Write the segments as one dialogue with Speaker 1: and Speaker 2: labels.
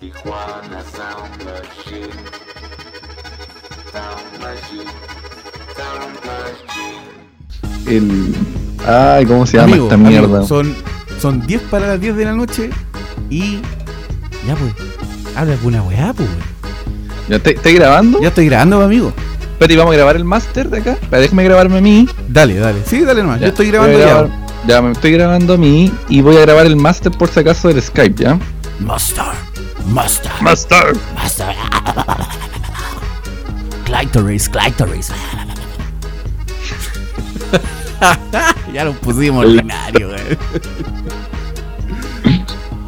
Speaker 1: Tijuana Sound Machine. Sound Machine. Sound Machine.
Speaker 2: El. Ay, ¿cómo se llama
Speaker 3: Amigo,
Speaker 2: esta
Speaker 3: amigo,
Speaker 2: mierda?
Speaker 3: son, son 10 para las 10 de la noche y. Ya, pues. Habla alguna weá, pues.
Speaker 2: ¿Ya te- ¿Estás grabando?
Speaker 3: Ya estoy grabando, amigo.
Speaker 2: Espérate, ¿y vamos a grabar el máster de acá? Espera, déjame grabarme a mí.
Speaker 3: Dale, dale. Sí, dale nomás.
Speaker 2: Ya,
Speaker 3: Yo estoy grabando ya.
Speaker 2: grabar- Ya, me estoy grabando a mí y voy a grabar el máster por si acaso del Skype, ¿ya?
Speaker 3: Master. Master.
Speaker 2: Máster.
Speaker 3: Master. Clitoris, clitoris. ya lo pusimos ordinario.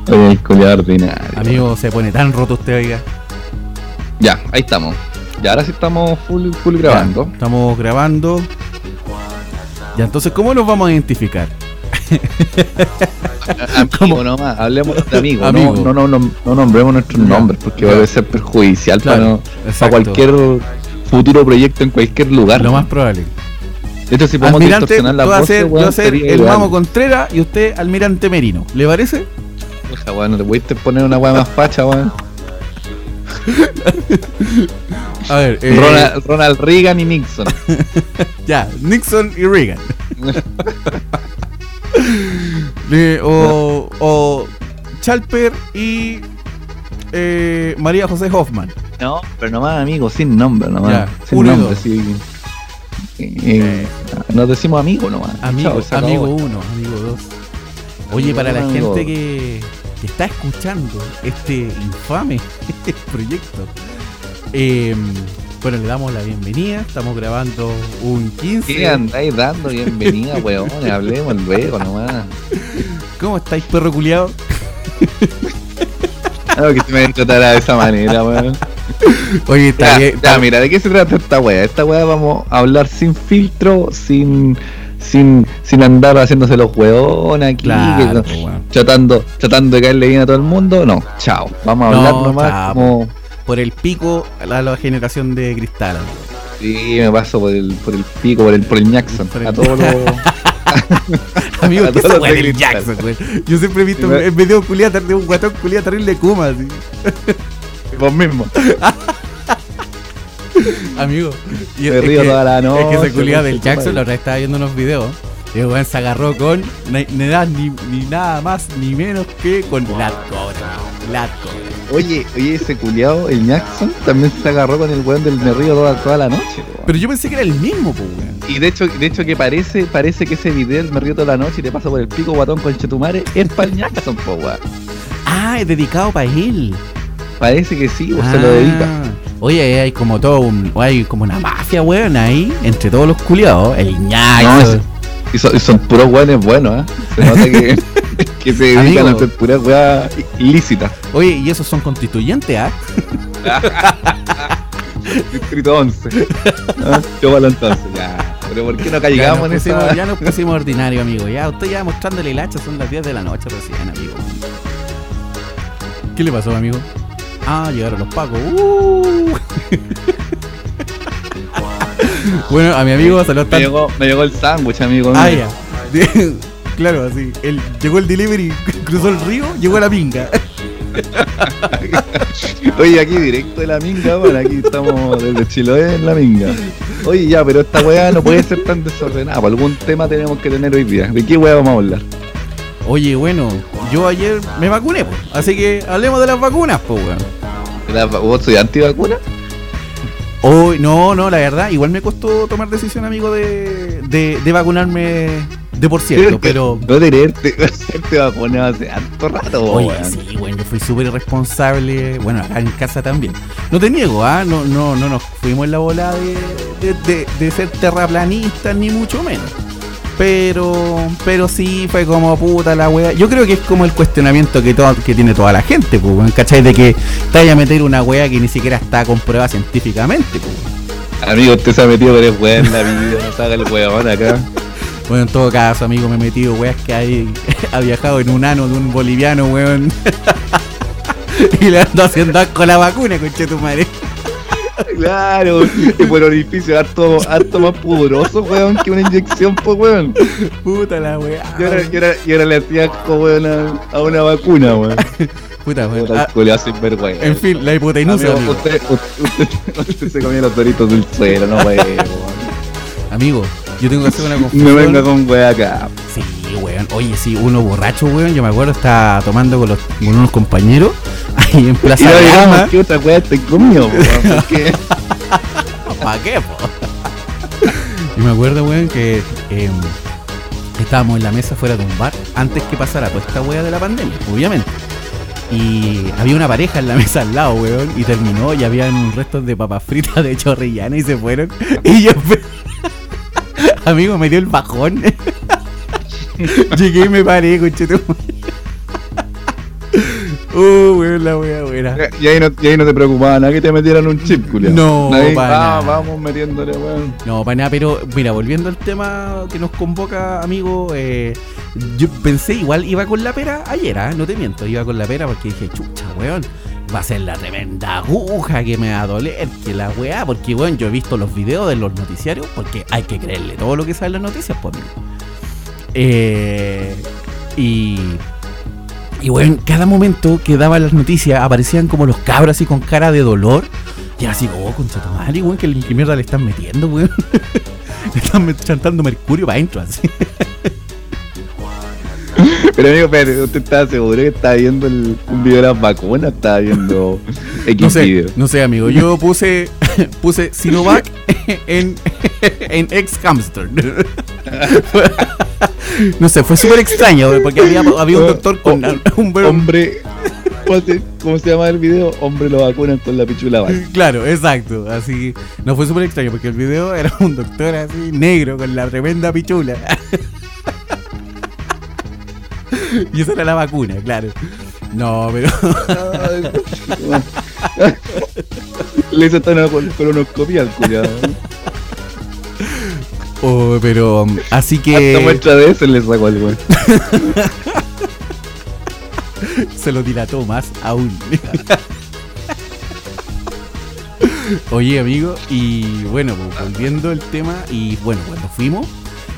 Speaker 2: Oye, el ordinario.
Speaker 3: Amigo, se pone tan roto usted, oiga.
Speaker 2: Ya, ahí estamos. Ya, ahora sí estamos full, full grabando.
Speaker 3: Ya, estamos grabando. Ya, entonces, ¿cómo nos vamos a identificar?
Speaker 2: Amigo nomás, hablemos de amigos.
Speaker 3: Amigo.
Speaker 2: No, no, no, no, no nombremos nuestros nombres porque va a ser perjudicial
Speaker 3: Claro,
Speaker 2: para, para cualquier futuro proyecto en cualquier lugar.
Speaker 3: Lo más probable.
Speaker 2: De hecho, si podemos
Speaker 3: Almirante,
Speaker 2: distorsionar la
Speaker 3: vas a
Speaker 2: voz,
Speaker 3: ser, yo voy a ser el
Speaker 2: igual.
Speaker 3: Mamo Contreras y usted Almirante Merino. ¿Le parece?
Speaker 2: Puta, weón, no te pudiste poner una weá más facha, weón.
Speaker 3: A ver, eh,
Speaker 2: Ronald, Ronald Reagan y Nixon.
Speaker 3: ya, Nixon y Reagan. Le- o, o Chalper y eh, María José Hoffman.
Speaker 2: No, pero nomás, amigo, sin nombre, nomás.
Speaker 3: Ya,
Speaker 2: sin
Speaker 3: uno
Speaker 2: nombre,
Speaker 3: dos.
Speaker 2: sí. Eh, eh, nos decimos amigo nomás.
Speaker 3: Amigo,
Speaker 2: Chao,
Speaker 3: amigo 1, amigo 2. Oye,
Speaker 2: Amigo
Speaker 3: para la
Speaker 2: uno, amigo
Speaker 3: gente que, que está escuchando este infame proyecto, eh, bueno, le damos la bienvenida. Estamos grabando un 15.
Speaker 2: ¿Qué andáis dando bienvenida, weón? Hablemos luego nomás.
Speaker 3: ¿Cómo estáis, perro culiado?
Speaker 2: Algo que se me tratará de esa manera, weón.
Speaker 3: Oye, está
Speaker 2: Ya,
Speaker 3: bien.
Speaker 2: ya,
Speaker 3: está-
Speaker 2: mira, ¿de qué se trata esta wea? Esta wea vamos a hablar sin filtro, sin sin, sin andar haciéndose los hueones aquí,
Speaker 3: Claro,
Speaker 2: que-
Speaker 3: weón.
Speaker 2: tratando, tratando de caerle bien a todo el mundo. No, chao. Vamos a
Speaker 3: No,
Speaker 2: hablar nomás
Speaker 3: chao.
Speaker 2: como.
Speaker 3: Por el pico a la, la generación de cristal. amigo.
Speaker 2: Sí, me paso por el, por el pico, por el, por el Jackson.
Speaker 3: Por el-
Speaker 2: A todos los.
Speaker 3: Amigo,
Speaker 2: A
Speaker 3: ¿qué
Speaker 2: todos
Speaker 3: esa
Speaker 2: los
Speaker 3: weá
Speaker 2: de.
Speaker 3: Jackson, güey? Yo siempre he visto
Speaker 2: Sí,
Speaker 3: en video culiata de un guatón culiata terrible Kuma, así.
Speaker 2: Vos mismo.
Speaker 3: Amigo.
Speaker 2: Me
Speaker 3: es
Speaker 2: río
Speaker 3: que-
Speaker 2: toda la
Speaker 3: Es que
Speaker 2: noche,
Speaker 3: ese culiado del Jackson, la otra vez estaba viendo unos videos. Y el weón se agarró con ni, ni, nada- ni, ni nada más ni menos que con. Lat Cobra.
Speaker 2: Oye, oye, ese culiao, el Jackson, también se agarró con el weón del Me Río toda, toda la noche. po.
Speaker 3: Pero yo pensé que era el mismo, pues, weón.
Speaker 2: Y de hecho, de hecho que parece, parece que ese video del Me Río toda la noche y te pasa por el pico guatón con Chetumare es para el Jackson, po, weón.
Speaker 3: Ah, es dedicado para él.
Speaker 2: Parece que sí, o se
Speaker 3: Ah.
Speaker 2: lo dedica.
Speaker 3: Oye, ahí hay como todo un, hay como una mafia, weón, ahí, entre todos los culiados. El
Speaker 2: No,
Speaker 3: Jackson.
Speaker 2: es- y son, y son puros weones buenos, ¿eh? Se nota que, que se dedican
Speaker 3: Amigo.
Speaker 2: a hacer puras weas ilícitas.
Speaker 3: Oye, y esos son constituyentes, ¿ah?
Speaker 2: Distrito 11. ¿Ah? Yo para entonces, ya. Pero ¿por qué no
Speaker 3: nos,
Speaker 2: en
Speaker 3: pusimos,
Speaker 2: esa?
Speaker 3: ya nos pusimos ordinario, amigo. Ya, usted ya mostrándole el hacha, son las 10 de la noche recién, amigo. ¿Qué le pasó, amigo? Ah, llegaron los pacos. Uh. Bueno, a mi amigo lo
Speaker 2: Me llegó, me llegó el sándwich, amigo.
Speaker 3: Ah, ya. claro, así. Él llegó el delivery, cruzó el río, llegó a la pinga.
Speaker 2: Oye, aquí directo de la minga, bueno, aquí estamos desde Chiloé en la minga. Oye, ya, pero esta weá no puede ser tan desordenada. Por algún tema tenemos que tener hoy día. ¿De qué weá vamos a hablar?
Speaker 3: Oye, bueno, yo ayer me vacuné, pues. Así que hablemos de las vacunas, pues, weón.
Speaker 2: ¿La- ¿Vos soy antivacuna?
Speaker 3: Hoy, no, no, la verdad, igual me costó tomar decisión, amigo, de, de, de vacunarme de por cierto, pero.
Speaker 2: No tenerte, te vacunado hace harto rato,
Speaker 3: Oye, sí, bueno, yo fui súper irresponsable, bueno, acá en casa también. No te niego, ¿ah? No, no, no nos fuimos en la bola de, de, de- de ser terraplanistas, ni mucho menos. Pero, pero sí fue como puta la wea. Yo creo que es como el cuestionamiento que, todo, que tiene toda la gente, pues, ¿cachai? De que te vaya a meter una wea que ni siquiera está comprobada científicamente, pues.
Speaker 2: Amigo, usted se ha metido el weón en la vida, no se haga el weón acá.
Speaker 3: Bueno, en todo caso, amigo, me he metido weas que hay, ha viajado en un ano de un boliviano, weón. y le ando haciendo asco la vacuna, conche tu madre.
Speaker 2: Claro, y por orificio harto, harto más pudoroso, weón, que una inyección, pues, weón.
Speaker 3: Puta la wea.
Speaker 2: Y ahora, y ahora- y ahora le hacía asco, weón, a, a una vacuna, weón.
Speaker 3: Puta, weón.
Speaker 2: Puta,
Speaker 3: Ah,
Speaker 2: sin vergüenza.
Speaker 3: en fin, la hipotenusa,
Speaker 2: Amigo, usted, usted, usted, usted se comió los doritos del suelo, no weón.
Speaker 3: Amigo, yo tengo que hacer una
Speaker 2: No
Speaker 3: confesión.
Speaker 2: venga con wea acá.
Speaker 3: Sí, weón. Oye, sí, uno borracho, weón. Yo me acuerdo, estaba tomando con, los, con unos compañeros ahí en
Speaker 2: Y
Speaker 3: Plaza
Speaker 2: no
Speaker 3: de
Speaker 2: digamos
Speaker 3: Armas.
Speaker 2: que otra comió, weón. Porque
Speaker 3: ¿Para qué, po? Y me acuerdo, weón, que eh, estábamos en la mesa fuera de un bar antes que pasara toda esta wea de la pandemia, obviamente. Y había una pareja en la mesa al lado, weón, y terminó y habían restos de papas fritas de chorrillana y se fueron. Y yo, amigo, me dio el bajón. Llegué y me paré, conchetum. Uh, weón, la wea buena.
Speaker 2: y ahí, no, y ahí no te preocupaba nada que te metieran un chip, culiao.
Speaker 3: No,
Speaker 2: Ahí,
Speaker 3: para
Speaker 2: ah,
Speaker 3: nada.
Speaker 2: vamos metiéndole, weón.
Speaker 3: No, para nada, pero mira, volviendo al tema que nos convoca, amigo, eh, yo pensé igual iba con la pera ayer, ¿ah? no te miento, iba con la pera porque dije, chucha, weón, va a ser la tremenda aguja que me va a doler, que la weá, porque weón, yo he visto los videos de los noticiarios, porque hay que creerle todo lo que sale en las noticias, pues amigo. Eh, y y weón, cada momento que daban las noticias aparecían como los cabros así con cara de dolor. Y así, oh, concha tu madre, weón, que, que mierda le están metiendo, weón. le están chantando mercurio para adentro, así.
Speaker 2: Pero amigo, pero usted estaba seguro que estaba viendo el, un video de las vacunas, estaba viendo X
Speaker 3: No sé,
Speaker 2: video.
Speaker 3: no sé, amigo. Yo puse puse Sinovac en, en ex hamster. No sé, fue súper extraño, porque había, había un doctor con
Speaker 2: Oh,
Speaker 3: un
Speaker 2: Hombre, ¿cómo se, llama el video? Hombre lo vacunan con la pichula vaca.
Speaker 3: Claro, exacto. Así no fue súper extraño porque el video era un doctor así negro con la tremenda pichula. y esa era la vacuna, claro. No, pero
Speaker 2: Le hizo hasta una col- colonoscopia al culiado.
Speaker 3: Oh, pero um, así
Speaker 2: Hasta
Speaker 3: que
Speaker 2: muestra de eso le sacó al weón.
Speaker 3: se lo dilató más aún. Oye, amigo, y bueno, pues, volviendo al tema, y bueno, cuando fuimos,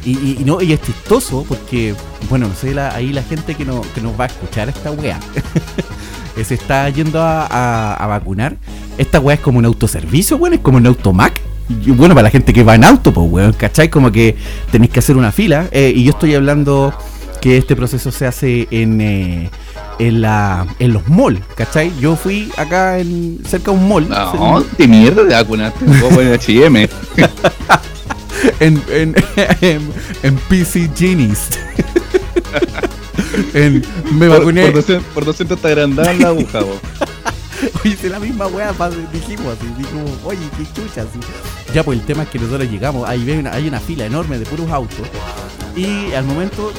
Speaker 3: y, y- y no, y es chistoso porque, bueno, no sé, la- ahí la gente que, no, que nos va a escuchar esta weá, eh, se está yendo a, a- a vacunar. Esta weá es como un autoservicio, weón, es como un automac. Bueno, para la gente que va en auto, pues, weón, ¿cachai? Como que tenéis que hacer una fila, eh, y yo estoy hablando que este proceso se hace en, eh, en, la, en los malls, ¿cachai? Yo fui acá en, cerca de un mall.
Speaker 2: No, de mierda de vacunaste. Poner HM.
Speaker 3: en, en, en, en PC Genies. en, me
Speaker 2: Por,
Speaker 3: vacuné.
Speaker 2: por 200, por 200 te agrandaban la aguja.
Speaker 3: Oye, es la misma weá, dijimos así, dijimos, oye, qué chucha, así. Ya, pues el tema es que nosotros llegamos, ahí ven, hay una fila enorme de puros autos, y al momento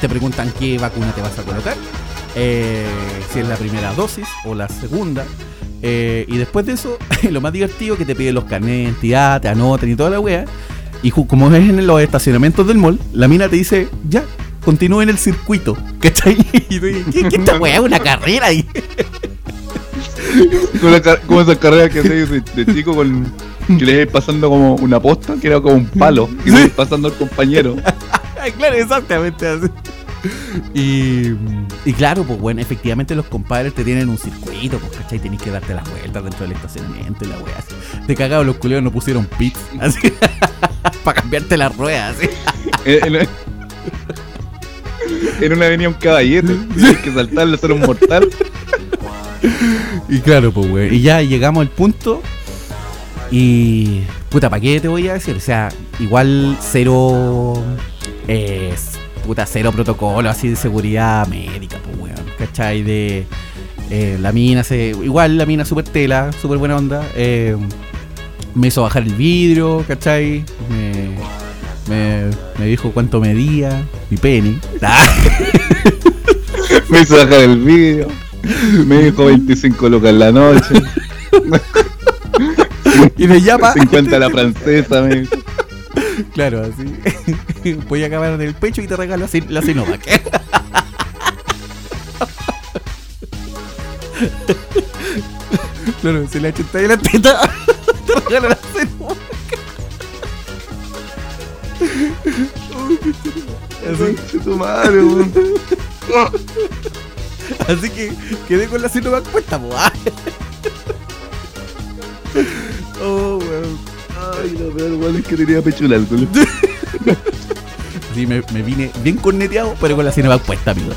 Speaker 3: te preguntan qué vacuna te vas a colocar, eh, si es la primera dosis o la segunda, eh, y después de eso, lo más divertido que te piden los carnets te anotan y toda la weá, y como es en los estacionamientos del mall, la mina te dice, ya, continúe en el circuito, ¿cachai? Y tú dices, ¿qué, qué esta weá? ¿Una carrera ahí?
Speaker 2: Como, car- carreras que hacéis de chico con. Que le ibas pasando como una posta, que era como un palo. Y le ibas pasando al compañero.
Speaker 3: Claro, exactamente así. Y, y claro, pues bueno, efectivamente los compadres te tienen un circuito, pues cachai, tenés que darte las vueltas dentro del estacionamiento y la wea así. De cagado los culeros no pusieron pits, así, para cambiarte las ruedas, así.
Speaker 2: En, en- en una venía un caballete. Tienes que saltarle, hacer un mortal.
Speaker 3: Y claro, pues weón, y ya llegamos al punto y... Puta, ¿para qué te voy a decir? O sea, igual cero... eh, puta, cero protocolo así de seguridad médica, pues weón, ¿cachai? De... eh, la mina se... Igual la mina super tela, super buena onda. eh, me hizo bajar el vidrio, ¿cachai? Me, me, me dijo cuánto medía, mi pene. Ah,
Speaker 2: Me hizo bajar el vídeo. Me dijo 25 lucas en la noche.
Speaker 3: y me llama...
Speaker 2: 50 la francesa.
Speaker 3: Claro, así. Voy a acabar en el pecho y te regalo la Sinovac. claro, se la echa en la teta. te regalo la Sinovac. Así.
Speaker 2: Tu madre.
Speaker 3: Así que quedé con la Sinovac puesta, po.
Speaker 2: Ay, lo peor, weón, es que tenía pechula el culo.
Speaker 3: Sí, me, me vine bien corneteado, pero con la Sinovac puesta, amigo.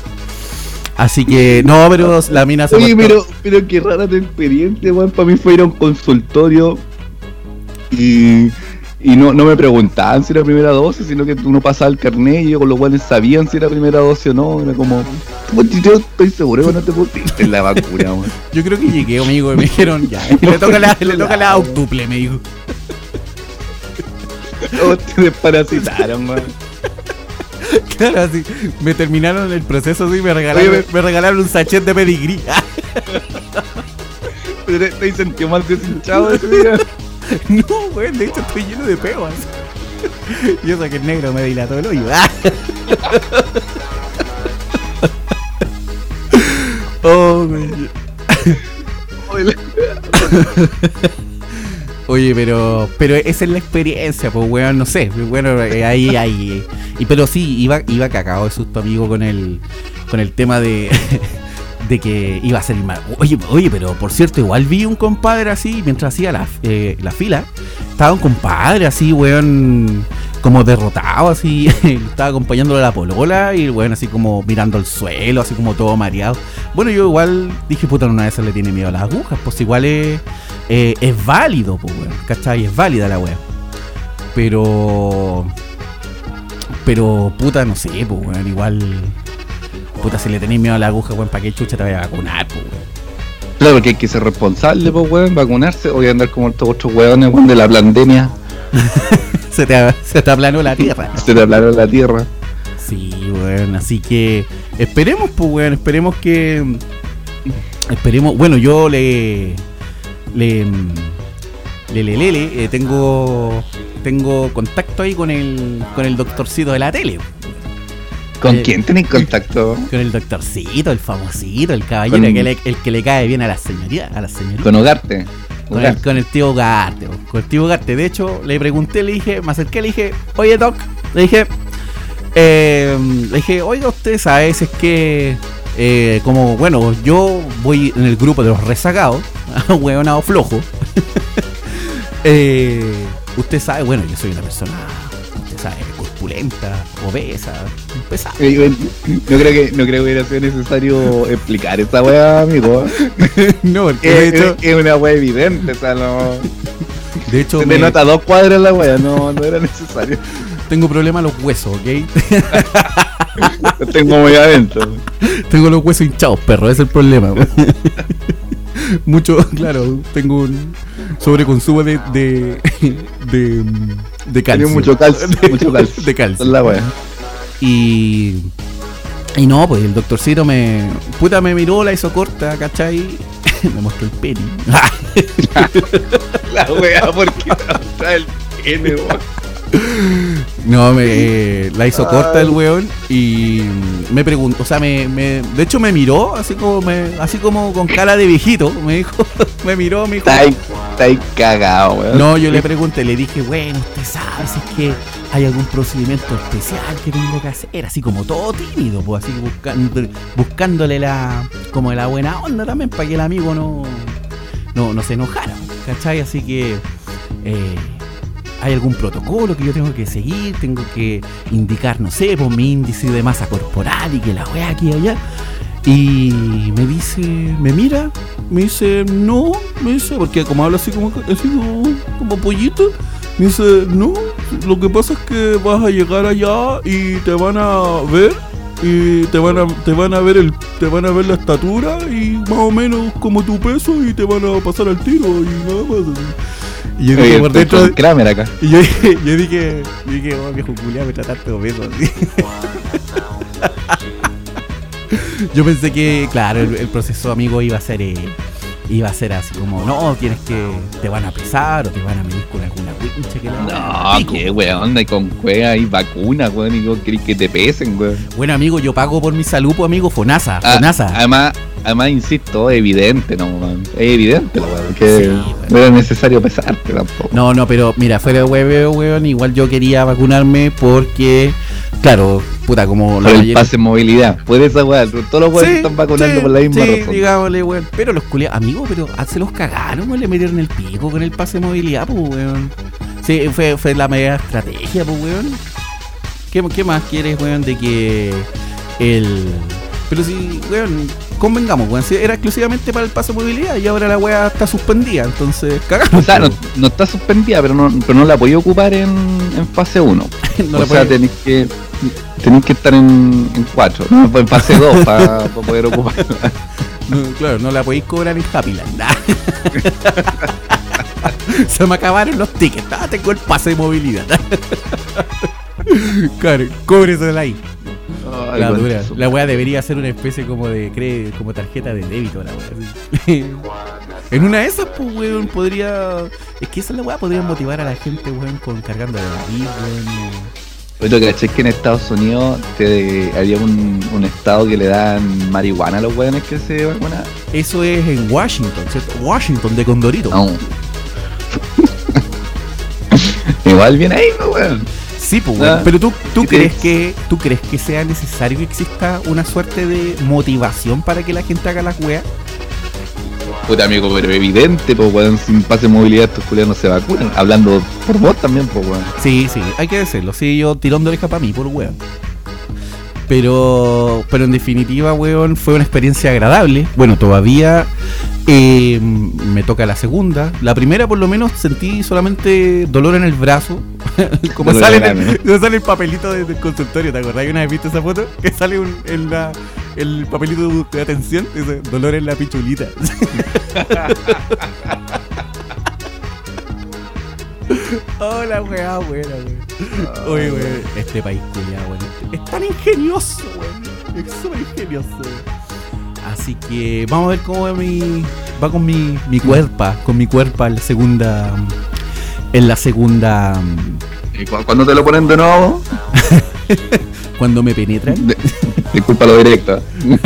Speaker 3: Así que, no, pero la mina se
Speaker 2: Oye, pero, pero qué rara tu experiencia, weón. Para mí fue ir a un consultorio y, y no, no me preguntaban si era primera dosis, sino que uno pasaba el carnet y ellos con los cuales sabían si era primera dosis o no. Era como, "Puta, yo estoy seguro que no te pusiste la vacuna, weón.
Speaker 3: Yo creo que llegué, amigo, y me dijeron, ya, le toca la, le toca la octuple, me dijo.
Speaker 2: Todos te desparasitaron, weón.
Speaker 3: Claro, así, me terminaron el proceso así, me regalaron,
Speaker 2: Oye,
Speaker 3: me regalaron un sachet de pedigrí.
Speaker 2: Pero te, te sentido más deshinchado ese día.
Speaker 3: No, weón, de hecho estoy lleno de peos. Y eso que el negro me dilató el hoyo. Oh, me-
Speaker 2: Oye,
Speaker 3: pero pero esa es la experiencia, pues weón, no sé. Bueno, eh, ahí, ahí. Y pero sí, iba, iba cagado de susto, amigo, con el, con el tema de, de que iba a salir mal. Oye, oye, pero por cierto, igual vi un compadre así, mientras hacía la, eh, la fila, estaba un compadre así, weón, como derrotado, así, estaba acompañándole a la polola y weón, así como mirando al suelo, así como todo mareado. Bueno, yo igual dije, puta, una esas le tiene miedo a las agujas, pues igual es, eh, es válido, pues, weón, ¿cachai? Es válida la weón. Pero. Pero, puta, no sé, pues, weón, igual. Puta, si le tenéis miedo a la aguja, weón, ¿para qué chucha te vaya a vacunar, pues, weón?
Speaker 2: Claro, porque hay que ser responsable, pues, weón, vacunarse. O voy a andar como estos otros weones, weón, de la pandemia.
Speaker 3: Se te, se te aplanó la tierra.
Speaker 2: Se te hablaron la tierra.
Speaker 3: Sí, weón, así que esperemos, pues, weón, esperemos que. Esperemos, bueno, yo le. Le. Le, le, le, le, eh, tengo. Tengo contacto ahí con el. Con el doctorcito de la tele.
Speaker 2: ¿Con
Speaker 3: Eh,
Speaker 2: quién tenéis contacto?
Speaker 3: Con el doctorcito, el famosito, el caballero,
Speaker 2: Con-
Speaker 3: que le- el que le cae bien a la señoría, a la señorita.
Speaker 2: Con Hogarte.
Speaker 3: Con el, con el tío Garte, con el tío Garte. De hecho, le pregunté, le dije, me acerqué, le dije, oye Doc, le dije, eh, le dije, oiga, usted sabe si es que, eh, como, bueno, yo voy en el grupo de los rezagados, hueonado flojo. eh, usted sabe, bueno, yo soy una persona, corpulenta, obesa, pesada.
Speaker 2: Eh, yo- No creo que no creo que hubiera sido necesario explicar esa weá, amigo.
Speaker 3: no, porque
Speaker 2: Es,
Speaker 3: de hecho,
Speaker 2: es- es una weá evidente, o sea, no.
Speaker 3: de hecho
Speaker 2: Se
Speaker 3: me-
Speaker 2: te nota dos cuadras la weá, no, no era necesario.
Speaker 3: tengo problemas en los huesos, ¿ok?
Speaker 2: Tengo muy adentro.
Speaker 3: Tengo los huesos hinchados, perro, ese es el problema. Mucho, claro, tengo un sobreconsumo de de de, de calcio.
Speaker 2: Tenía mucho calcio,
Speaker 3: De,
Speaker 2: mucho calcio.
Speaker 3: de calcio.
Speaker 2: la weá.
Speaker 3: Y y no, pues el doctorcito me puta me miró, la hizo corta, ¿cachai? me mostró el pene.
Speaker 2: La weá, porque está el weón.
Speaker 3: No, me eh, la hizo corta el weón y me preguntó, o sea, me, me- de hecho me miró así como me, así como con cara de viejito, me dijo, me miró, me dijo,
Speaker 2: Está ahí, está ahí cagado, weón.
Speaker 3: No, yo le pregunté, le dije, bueno, usted sabe si es que hay algún procedimiento especial que tengo que hacer, así como todo tímido, pues así buscando, buscándole la, como la buena onda también, para que el amigo no, no, no se enojara, ¿cachai? Así que eh, hay algún protocolo que yo tengo que seguir, tengo que indicar, no sé, por mi índice de masa corporal y que la wea aquí y allá. Y me dice, me mira, me dice, no, me dice, porque como habla así como, así como, como pollito, me dice, no, lo que pasa es que vas a llegar allá y te van a ver y te van a, te van a ver el, te van a ver la estatura y más o menos como tu peso y te van a pasar al tiro y nada más. Y yo dije por dentro,
Speaker 2: con Kramer acá.
Speaker 3: y yo dije, yo dije, yo dije, oh viejo culiado, me trataste de obeso así. Yo pensé que, claro, el, el proceso amigo iba a ser eh, iba a ser así como, no, tienes que, te van a pesar o te van a medir con alguna wincha que la
Speaker 2: No, qué weón, y con cueva y vacuna, weón, y vos querés que te pesen, weón.
Speaker 3: Bueno, amigo, yo pago por mi salud, pues, amigo, Fonasa,
Speaker 2: Ah,
Speaker 3: Fonasa.
Speaker 2: Además, además, insisto, es evidente, ¿no, weón? Es evidente, la weón, que
Speaker 3: Sí,
Speaker 2: no era necesario pesarte tampoco.
Speaker 3: No, no, pero mira, fuera de hueveo, weón, igual yo quería vacunarme porque claro, puta, como
Speaker 2: Por el
Speaker 3: mayoría-
Speaker 2: pase en movilidad. Puede esa weá. Todos los weones
Speaker 3: Sí,
Speaker 2: están vacunando
Speaker 3: sí,
Speaker 2: por la misma
Speaker 3: sí,
Speaker 2: razón.
Speaker 3: digámosle, weón. Pero los culiados, amigos, pero ah, se los cagaron, weón. Le metieron el pico con el pase de movilidad, pues, weón. Sí, fue, fue la media estrategia, pues, weón. ¿Qué, qué más quieres, weón, de que el. Pero si, weón, convengamos, weón. Si era exclusivamente para el pase de movilidad y ahora la weá está suspendida, entonces cagamos.
Speaker 2: O sea, no, no está suspendida, pero no, pero no la podía ocupar en, en fase 1.
Speaker 3: weón. No
Speaker 2: o sea, tenéis que tenéis que estar en, en 4, no, en fase 2 para poder ocuparla.
Speaker 3: No, claro, no la podéis cobrar en Happyland. Se me acabaron los tickets. Ah, tengo el pase de movilidad. claro, cóbresela ahí. La, dura. la weá debería ser una especie como de cre- como tarjeta de débito la weá. en una de esas, pues weón, podría. Es que esa es la weá podría motivar a la gente, weón, con cargando de weón.
Speaker 2: Pero caché que en Estados Unidos te, había un, un estado que le dan marihuana a los weones que se vacunan.
Speaker 3: Eso es en Washington, ¿cierto? Washington de Condorito.
Speaker 2: No. Igual viene ahí, ¿no, weón?
Speaker 3: Sí, pues, weón.
Speaker 2: Ah,
Speaker 3: Pero tú, tú
Speaker 2: ¿y qué
Speaker 3: crees
Speaker 2: es?
Speaker 3: que tú crees que sea necesario que exista una suerte de motivación para que la gente haga las weas?
Speaker 2: Puta amigo, pero evidente, pues weón, sin pase de movilidad estos culiados no se vacunan. Hablando por vos también, pues weón.
Speaker 3: Sí, sí, hay que decirlo. Sí, yo tirón de oreja para mí, por weón. Pero, pero en definitiva, weón, fue una experiencia agradable. Bueno, todavía eh, me toca la segunda. La primera, por lo menos, sentí solamente dolor en el brazo. Como
Speaker 2: Dolor
Speaker 3: sale, en el, sale el papelito de- del consultorio, ¿te acordás? que una vez viste esa foto? Que sale un- en la, el papelito de, de atención, dice dolor en la pichulita. Hola, weá, buena, weón. Oye, weón, este país culiado, weón. Es tan ingenioso, weón. Es súper ingenioso, weón. Así que vamos a ver cómo va mi. Va con mi, mi cuerpa. Con mi cuerpa en la segunda. En la segunda.
Speaker 2: ¿Y cu- cuando te lo ponen de nuevo?
Speaker 3: Cuando me penetran.
Speaker 2: De- disculpa lo directo.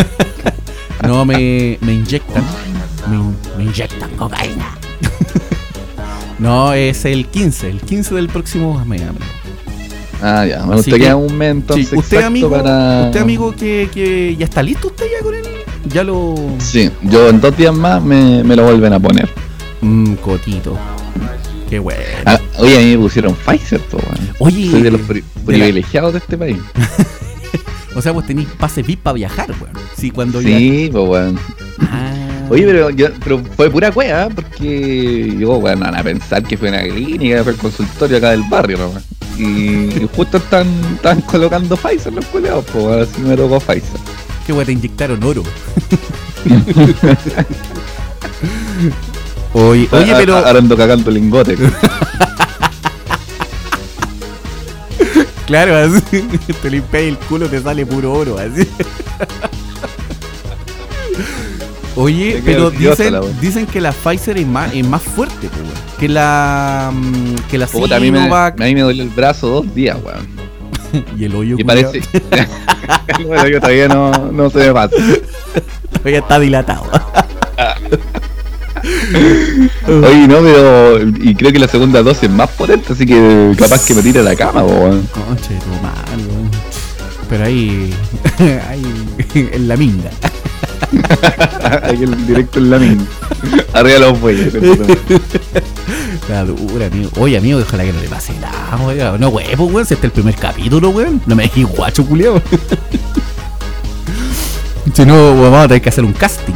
Speaker 3: No me, me inyectan. Me, me inyectan cocaína. No, es el 15. El 15 del próximo mes, amigo.
Speaker 2: Ah, ya, me
Speaker 3: Así
Speaker 2: gustaría
Speaker 3: que-
Speaker 2: un mes entonces
Speaker 3: Sí, usted, amigo,
Speaker 2: para...
Speaker 3: usted, amigo, que, que ya está listo usted ya con él. Ya lo.
Speaker 2: Sí, yo en dos días más me, me lo vuelven a poner.
Speaker 3: Mmm, cotito. Qué bueno.
Speaker 2: Ah, oye, a mí me pusieron Pfizer, weón.
Speaker 3: Oye,
Speaker 2: Soy de los pri-
Speaker 3: de la-
Speaker 2: privilegiados de este país.
Speaker 3: o sea, vos tenés pase VIP para viajar, weón. Sí, cuando ya-
Speaker 2: Sí, pues weón.
Speaker 3: Ah.
Speaker 2: Oye, pero, yo, pero fue pura cueva, porque yo, van a pensar que fue una clínica, fue el consultorio acá del barrio, nomás. Y, y justo están, están colocando Pfizer los culeados, pues así me tocó Pfizer.
Speaker 3: Qué weón, te inyectaron oro. oye, oye,
Speaker 2: Ah,
Speaker 3: pero.
Speaker 2: ah, Ahora ando cagando lingote.
Speaker 3: Claro, así. Te limpias el culo, te sale puro oro, así. Oye, pero dicen, dicen que la Pfizer es más, es más fuerte. Que la. mm, Que la
Speaker 2: Puta, a mí, me, a mí me dolió el brazo dos días, weón.
Speaker 3: y el hoyo
Speaker 2: Y
Speaker 3: culiao,
Speaker 2: parece. bueno, yo todavía no, no se me pasa.
Speaker 3: todavía está dilatado.
Speaker 2: Oye, no, pero. Y creo que la segunda dosis es más potente, así que capaz que me tire a la cama, weón.
Speaker 3: Conche, tu weón. Pero ahí. ahí. en la minga.
Speaker 2: El directo en la mina. Arriba los bueyes.
Speaker 3: La dura, amigo. Oye, amigo, ojalá que no le pase nada, weón. No, weón, pues, weón. Si este es el primer capítulo, weón. No me dejes guacho, culiao. si no, weón, vamos a tener que hacer un casting.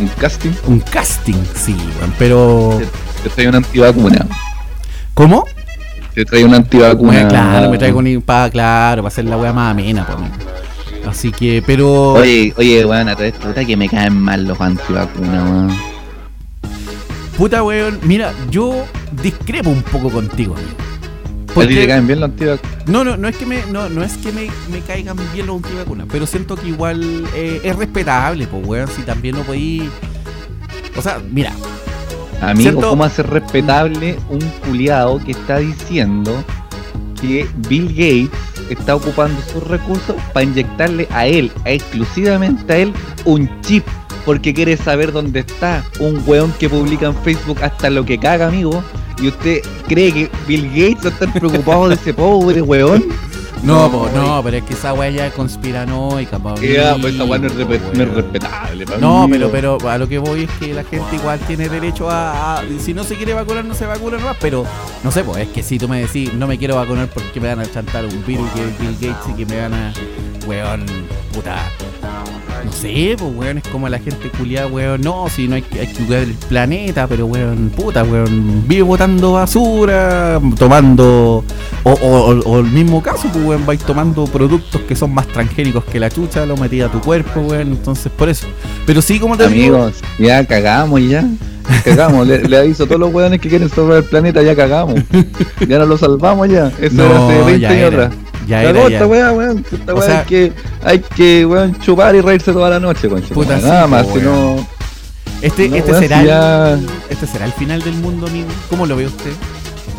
Speaker 2: Un casting.
Speaker 3: Un casting, sí, weón. Pero.
Speaker 2: Te trae una antivacuna.
Speaker 3: ¿Cómo?
Speaker 2: Te trae una antivacuna.
Speaker 3: Bueno, claro, me traigo un pa, claro, para hacer la weá más amena, pues. Así que, pero.
Speaker 2: Oye, oye, weón, a toda esta puta que me caen mal los antivacunas, weón.
Speaker 3: Puta, weón. Mira, yo discrepo un poco contigo, amigo.
Speaker 2: ¿A ti te caen bien los antivacunas?
Speaker 3: No, no, no es que me, no, no es que me, me caigan bien los antivacunas, pero siento que igual eh, es respetable, pues weón, si también no podí. O sea, mira,
Speaker 2: Amigo,
Speaker 3: ¿Cierto?
Speaker 2: ¿cómo hacer respetable un culiado que está diciendo que Bill Gates está ocupando sus recursos para inyectarle a él, a exclusivamente a él, un chip? Porque quiere saber dónde está un weón que publica en Facebook hasta lo que caga, amigo. ¿Y usted cree que Bill Gates va a estar preocupado de ese pobre weón?
Speaker 3: No, no, pero es que esa weá ya es conspiranoica, pa'
Speaker 2: Ya,
Speaker 3: mí,
Speaker 2: pues esa weá no es, no respetable.
Speaker 3: No, pero, pero a lo que voy es que la gente igual tiene derecho a, a- Si no se quiere vacunar, no se vacuna nomás. Pero no sé, pues es que si tú me decís, no me quiero vacunar porque me van a chantar un virus que es Bill Gates y que me van a. Weón, puta. No sé, pues weón, es como la gente culiada, weón. No, si no hay, que- hay que cuidar el planeta, pero weón, puta, weón. Vive botando basura, tomando. O, o- el mismo caso, pues weón, vais tomando productos que son más transgénicos que la chucha, lo metí a tu cuerpo, weón. Entonces, por eso. Pero sí, como te digo.
Speaker 2: Amigos, ya cagamos ya. Cagamos, le, le aviso a todos los weones que quieren salvar el planeta, ya cagamos. Ya no lo salvamos ya. Eso era hace 20
Speaker 3: ya
Speaker 2: años atrás.
Speaker 3: Ya era,
Speaker 2: esta weá, weón. Esta
Speaker 3: O
Speaker 2: weá
Speaker 3: sea-
Speaker 2: hay que, hay que weón, chupar y reírse toda la noche, concha.
Speaker 3: Puta, sí,
Speaker 2: Nada
Speaker 3: po,
Speaker 2: más, si no.
Speaker 3: Este,
Speaker 2: No,
Speaker 3: este
Speaker 2: weón,
Speaker 3: será
Speaker 2: si ya-
Speaker 3: el, este será el final del mundo, amigo. ¿Cómo lo ve usted?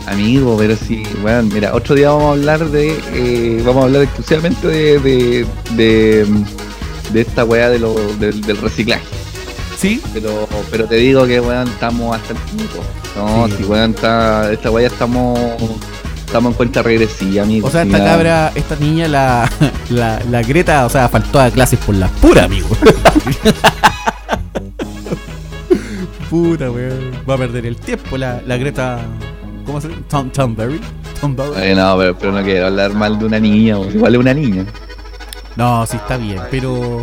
Speaker 2: Amigo, pero sí, weón, mira, otro día vamos a hablar de, eh, vamos a hablar exclusivamente de, de, de, de esta weá de lo, del, del reciclaje.
Speaker 3: ¿Sí?
Speaker 2: Pero, pero te digo que weón, estamos hasta el pico. No,
Speaker 3: Sí.
Speaker 2: si weón, está, esta weá estamos, estamos en cuenta regresiva, amigo.
Speaker 3: O sea, esta cabra, esta niña, la, la, la Greta, o sea, faltó a clases por la pura, amigo. Puta, weón. Va a perder el tiempo la, la Greta. ¿Cómo se llama? Tom, Tom Berry. Tom Berry.
Speaker 2: Ay, no, pero, pero no quiero hablar mal de una niña, weón, igual es una niña.
Speaker 3: No, sí está bien, pero.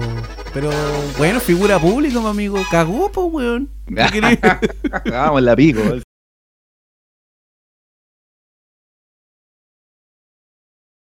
Speaker 3: Pero, bueno, figura pública, mi amigo. Cagó, po, weón.
Speaker 2: Vamos, la pico.